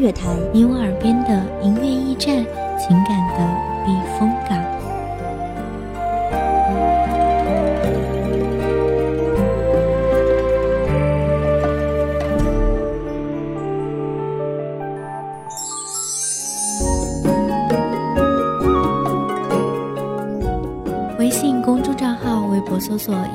乐台，你我耳边的音乐驿站，情感的避风港。微信公众账号、微博搜索“”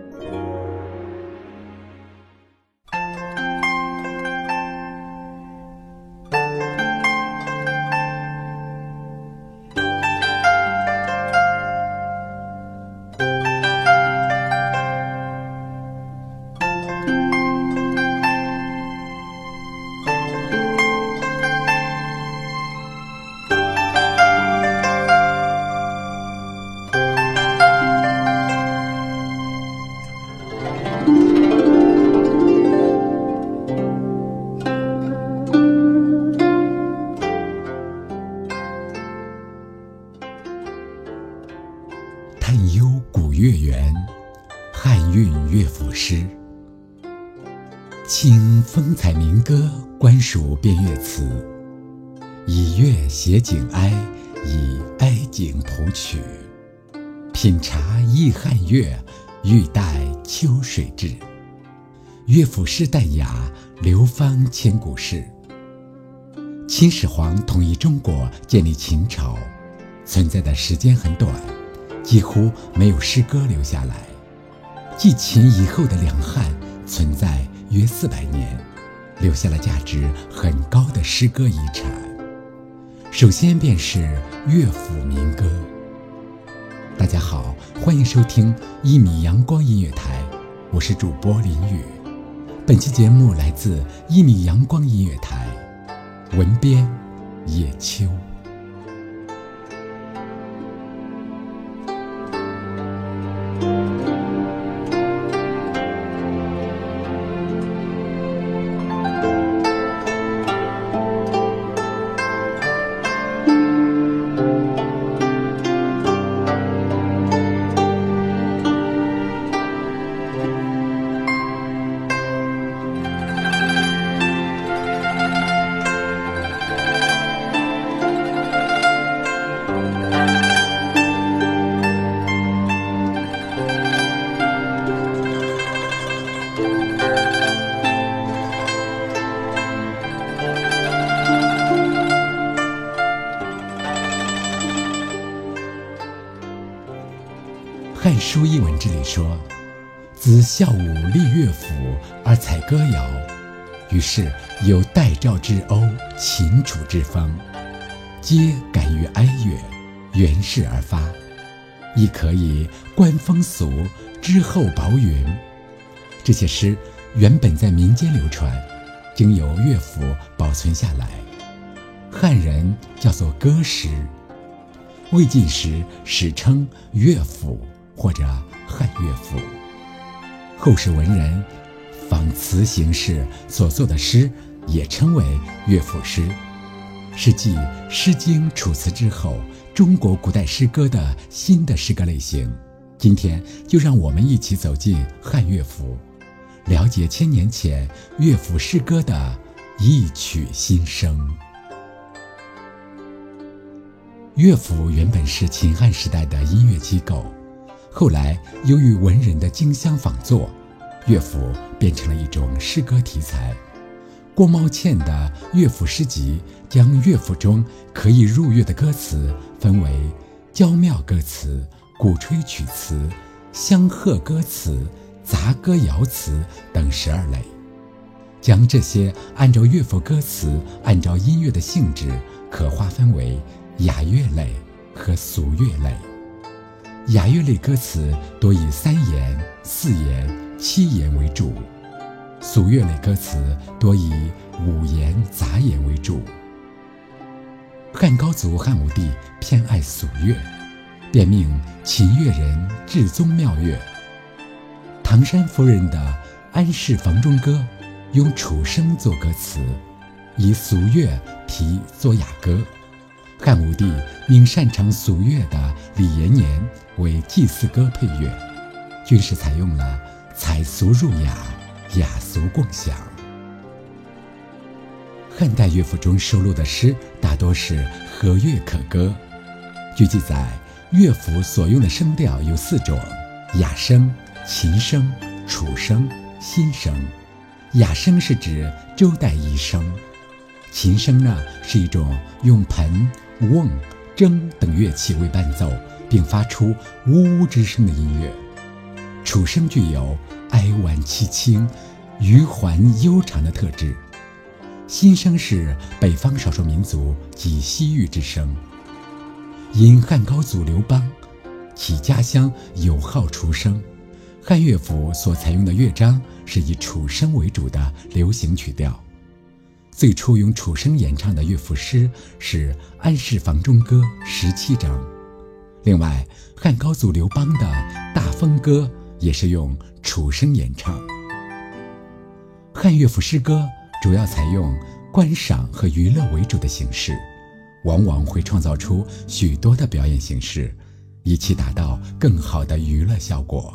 听风采民歌，官署编乐词。以乐写景哀，以哀景谱曲。品茶忆汉乐，欲待秋水至。乐府诗淡雅，流芳千古事。秦始皇统一中国，建立秦朝，存在的时间很短。几乎没有诗歌留下来。继秦以后的两汉存在约四百年，留下了价值很高的诗歌遗产。首先便是乐府民歌。大家好，欢迎收听一米阳光音乐台，我是主播林雨。本期节目来自一米阳光音乐台，文编叶秋。《子孝武立乐府而采歌谣，于是有代赵之欧、秦楚之风，皆感于哀乐，源氏而发，亦可以观风俗，之后薄云。”这些诗原本在民间流传，经由乐府保存下来，汉人叫做歌诗。魏晋时史称乐府。或者汉乐府，后世文人仿词形式所作的诗也称为乐府诗，是继《诗经》《楚辞》之后中国古代诗歌的新的诗歌类型。今天就让我们一起走进汉乐府，了解千年前乐府诗歌的一曲心声。乐府原本是秦汉时代的音乐机构。后来，由于文人的竞相仿作，乐府变成了一种诗歌题材。郭茂倩的乐府诗集将乐府中可以入乐的歌词分为娇妙歌词、鼓吹曲词、相和歌词、杂歌谣词等十二类，将这些按照乐府歌词、按照音乐的性质，可划分为雅乐类和俗乐类。雅乐类歌词多以三言、四言、七言为主。俗乐类歌词多以五言杂言为主。汉高祖汉武帝偏爱俗乐，便命琴乐人制宗妙乐。唐山夫人的《安氏房中歌》用楚声作歌词，以俗乐题作雅歌。汉武帝命擅长俗乐的李延年为祭祀歌配乐，均是采用了采俗入雅。雅俗共享。汉代乐府中收录的诗大多是和乐可歌。据记载，乐府所用的声调有四种：雅声、琴声、楚声、新声。雅声是指周代遗声，琴声呢是一种用盆、瓮、筝等乐器为伴奏，并发出呜呜之声的音乐。楚声具有。哀婉凄清、余环悠长的特质。新声是北方少数民族及西域之声。因汉高祖刘邦其家乡有好楚声，汉乐府所采用的乐章是以楚声为主的流行曲调。最初用楚声演唱的乐府诗是《安氏房中歌》十七章。另外，汉高祖刘邦的《大风歌》也是用。楚声演唱汉乐府诗歌，主要采用观赏和娱乐为主的形式，往往会创造出许多的表演形式，以期达到更好的娱乐效果。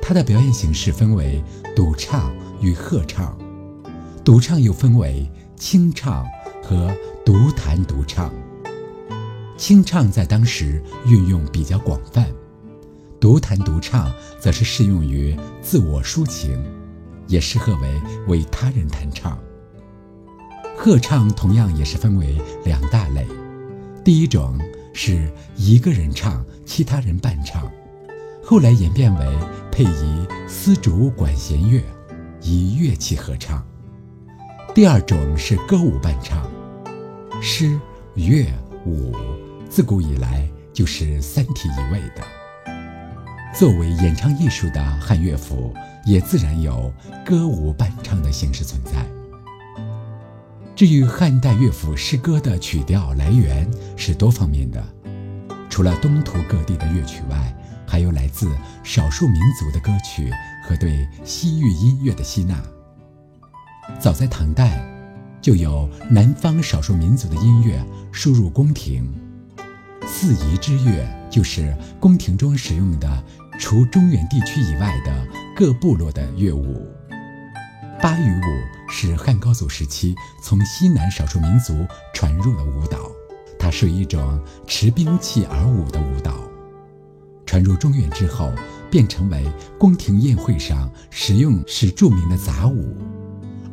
它的表演形式分为独唱与合唱，独唱又分为清唱和独弹独唱。清唱在当时运用比较广泛。独弹独唱则是适用于自我抒情，也适合为为他人弹唱。合唱同样也是分为两大类，第一种是一个人唱，其他人伴唱，后来演变为配以丝竹管弦乐，以乐器合唱。第二种是歌舞伴唱，诗、乐、舞自古以来就是三体一味的。作为演唱艺术的汉乐府，也自然有歌舞伴唱的形式存在。至于汉代乐府诗歌的曲调来源是多方面的，除了东土各地的乐曲外，还有来自少数民族的歌曲和对西域音乐的吸纳。早在唐代，就有南方少数民族的音乐输入宫廷，四夷之乐就是宫廷中使用的。除中原地区以外的各部落的乐舞，巴渝舞是汉高祖时期从西南少数民族传入的舞蹈，它是一种持兵器而舞的舞蹈。传入中原之后，便成为宫廷宴会上使用时著名的杂舞。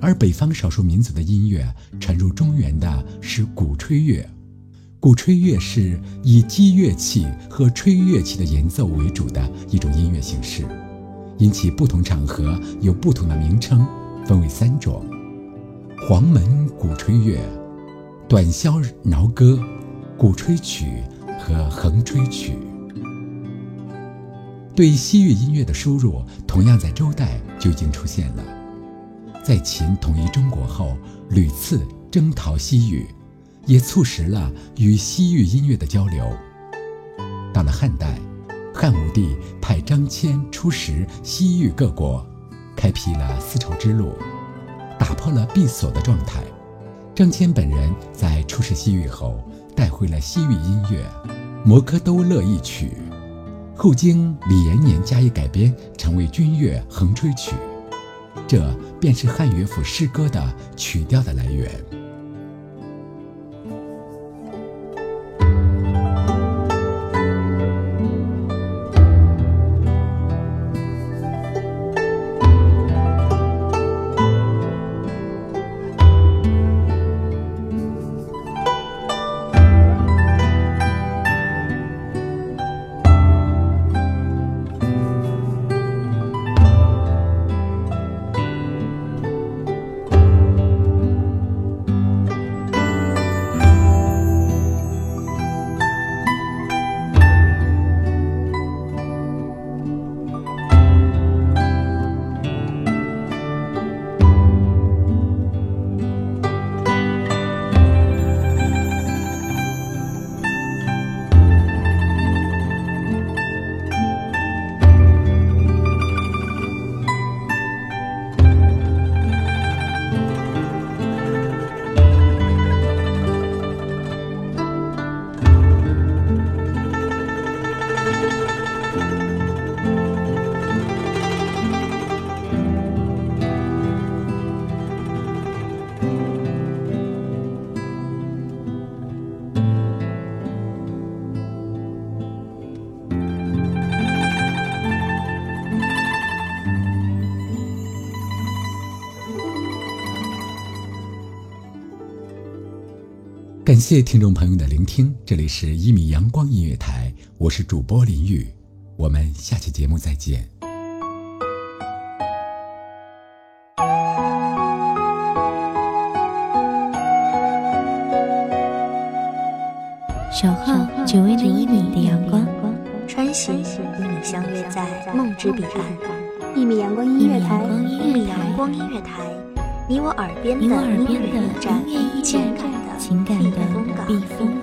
而北方少数民族的音乐传入中原的是鼓吹乐。鼓吹乐是以击乐器和吹乐器的演奏为主的一种音乐形式，因其不同场合有不同的名称，分为三种：黄门鼓吹乐、短箫挠歌、鼓吹曲和横吹曲。对西域音乐的输入，同样在周代就已经出现了，在秦统一中国后，屡次征讨西域。也促使了与西域音乐的交流。到了汉代，汉武帝派张骞出使西域各国，开辟了丝绸之路，打破了闭锁的状态。张骞本人在出使西域后，带回了西域音乐《摩诃都乐一曲》，后经李延年加以改编，成为军乐横吹曲。这便是汉乐府诗歌的曲调的来源。感谢听众朋友的聆听，这里是一米阳光音乐台，我是主播林雨，我们下期节目再见。小号只为那一米的阳光，穿行与你相约在梦之彼岸。一米阳光音乐台，一米阳光音乐台，你我耳边的音乐驿站，情感的避风港。